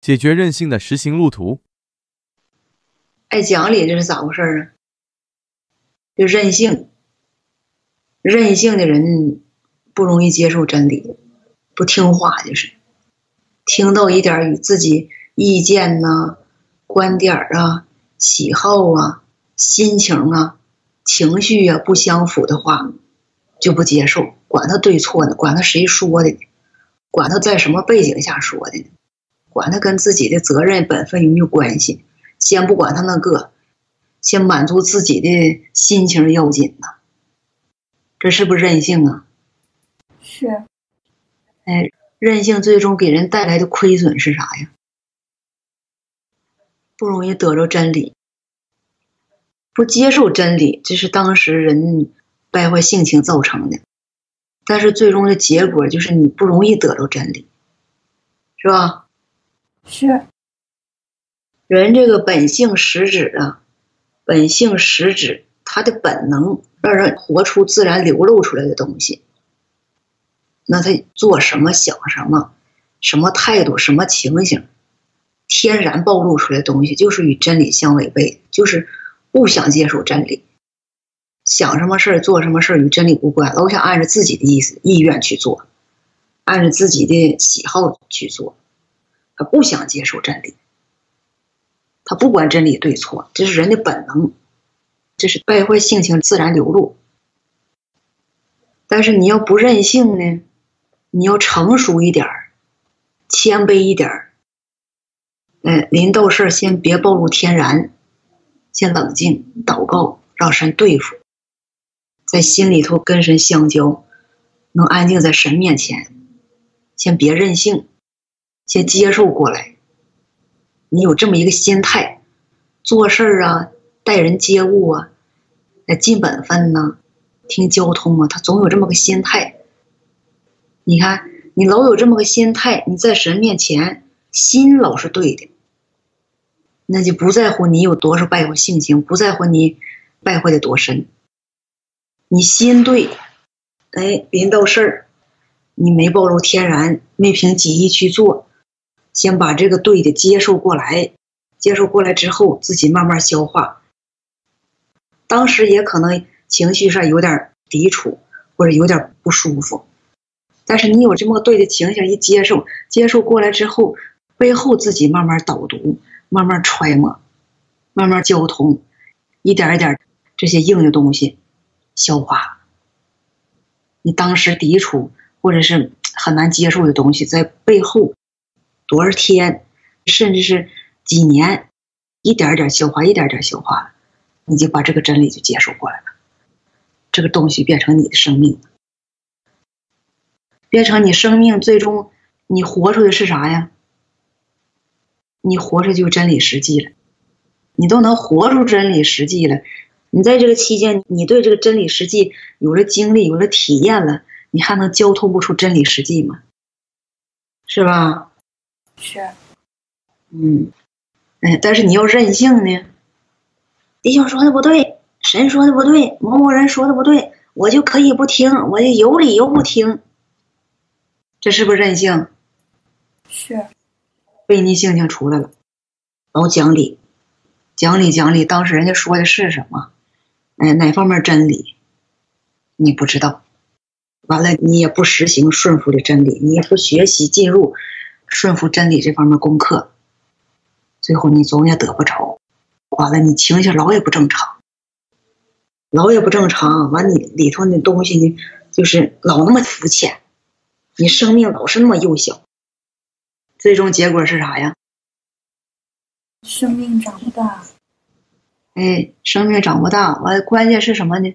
解决任性的实行路途。爱讲理这是咋回事儿啊？就任性，任性的人不容易接受真理，不听话就是。听到一点与自己意见呐、观点啊、喜好啊、心情啊、情绪啊不相符的话，就不接受，管他对错呢，管他谁说的呢，管他在什么背景下说的呢，管他跟自己的责任本分有没有关系，先不管他那个，先满足自己的心情要紧呐，这是不是任性啊？是，哎。任性最终给人带来的亏损是啥呀？不容易得着真理，不接受真理，这是当时人败坏性情造成的。但是最终的结果就是你不容易得着真理，是吧？是。人这个本性实质啊，本性实质，他的本能让人活出自然流露出来的东西。那他做什么想什么，什么态度什么情形，天然暴露出来的东西就是与真理相违背，就是不想接受真理，想什么事儿做什么事儿与真理无关，老想按照自己的意思意愿去做，按照自己的喜好去做，他不想接受真理，他不管真理对错，这是人的本能，这是败坏性情自然流露。但是你要不任性呢？你要成熟一点儿，谦卑一点儿，哎，临到事儿先别暴露天然，先冷静祷告，让神对付，在心里头跟神相交，能安静在神面前，先别任性，先接受过来。你有这么一个心态，做事儿啊，待人接物啊，那，尽本分呢，听交通啊，他总有这么个心态。你看，你老有这么个心态，你在神面前心老是对的，那就不在乎你有多少败坏性情，不在乎你败坏的多深。你心对，哎，临到事儿，你没暴露天然，没凭己意去做，先把这个对的接受过来，接受过来之后，自己慢慢消化。当时也可能情绪上有点抵触，或者有点不舒服。但是你有这么对的情形，一接受，接受过来之后，背后自己慢慢导读，慢慢揣摩，慢慢交通，一点一点这些硬的东西消化。你当时抵触或者是很难接受的东西，在背后多少天，甚至是几年，一点点消化，一点点消化，你就把这个真理就接受过来了，这个东西变成你的生命。变成你生命最终，你活出的是啥呀？你活着就真理实际了，你都能活出真理实际了。你在这个期间，你对这个真理实际有了经历，有了体验了，你还能交通不出真理实际吗？是吧？是。嗯，哎，但是你要任性呢。弟兄说的不对，神说的不对，某某人说的不对，我就可以不听，我就有理由不听。这是不是任性？是，悖逆性情出来了。老讲理，讲理讲理，当时人家说的是什么？哎，哪方面真理？你不知道。完了，你也不实行顺服的真理，你也不学习进入顺服真理这方面功课，最后你总也得不着。完了，你情绪老也不正常，老也不正常。完，你里头那东西呢，就是老那么肤浅。你生命老是那么幼小，最终结果是啥呀？生命长不大。哎，生命长不大，完关键是什么呢？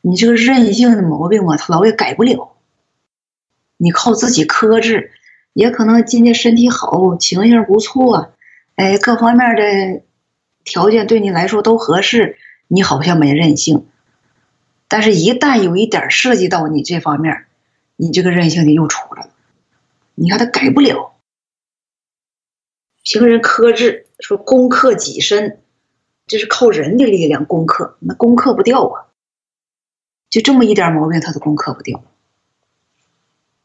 你这个任性的毛病嘛，他老也改不了。你靠自己克制，也可能今天身体好，情形不错，哎，各方面的条件对你来说都合适，你好像没任性。但是，一旦有一点涉及到你这方面，你这个任性的又出来了，你看他改不了，凭人克制，说攻克己身，这是靠人的力量攻克，那攻克不掉啊，就这么一点毛病他都攻克不掉。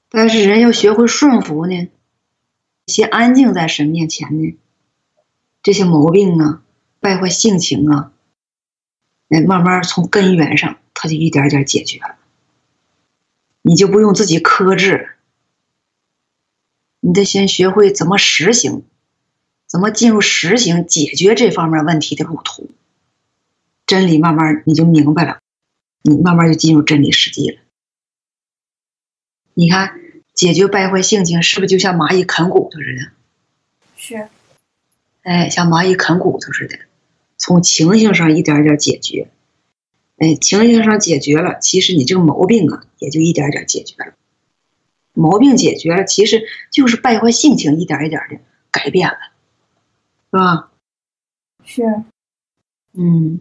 但是人要学会顺服呢，先安静在神面前呢，这些毛病啊、败坏性情啊，哎，慢慢从根源上，它就一点点解决了。你就不用自己克制，你得先学会怎么实行，怎么进入实行解决这方面问题的路途。真理慢慢你就明白了，你慢慢就进入真理世界了。你看，解决败坏性情，是不是就像蚂蚁啃骨头似的？是，哎，像蚂蚁啃骨头似的，从情形上一点点解决。哎，情形上解决了，其实你这个毛病啊，也就一点点解决了。毛病解决了，其实就是败坏性情一点一点的改变了，是吧？是，嗯。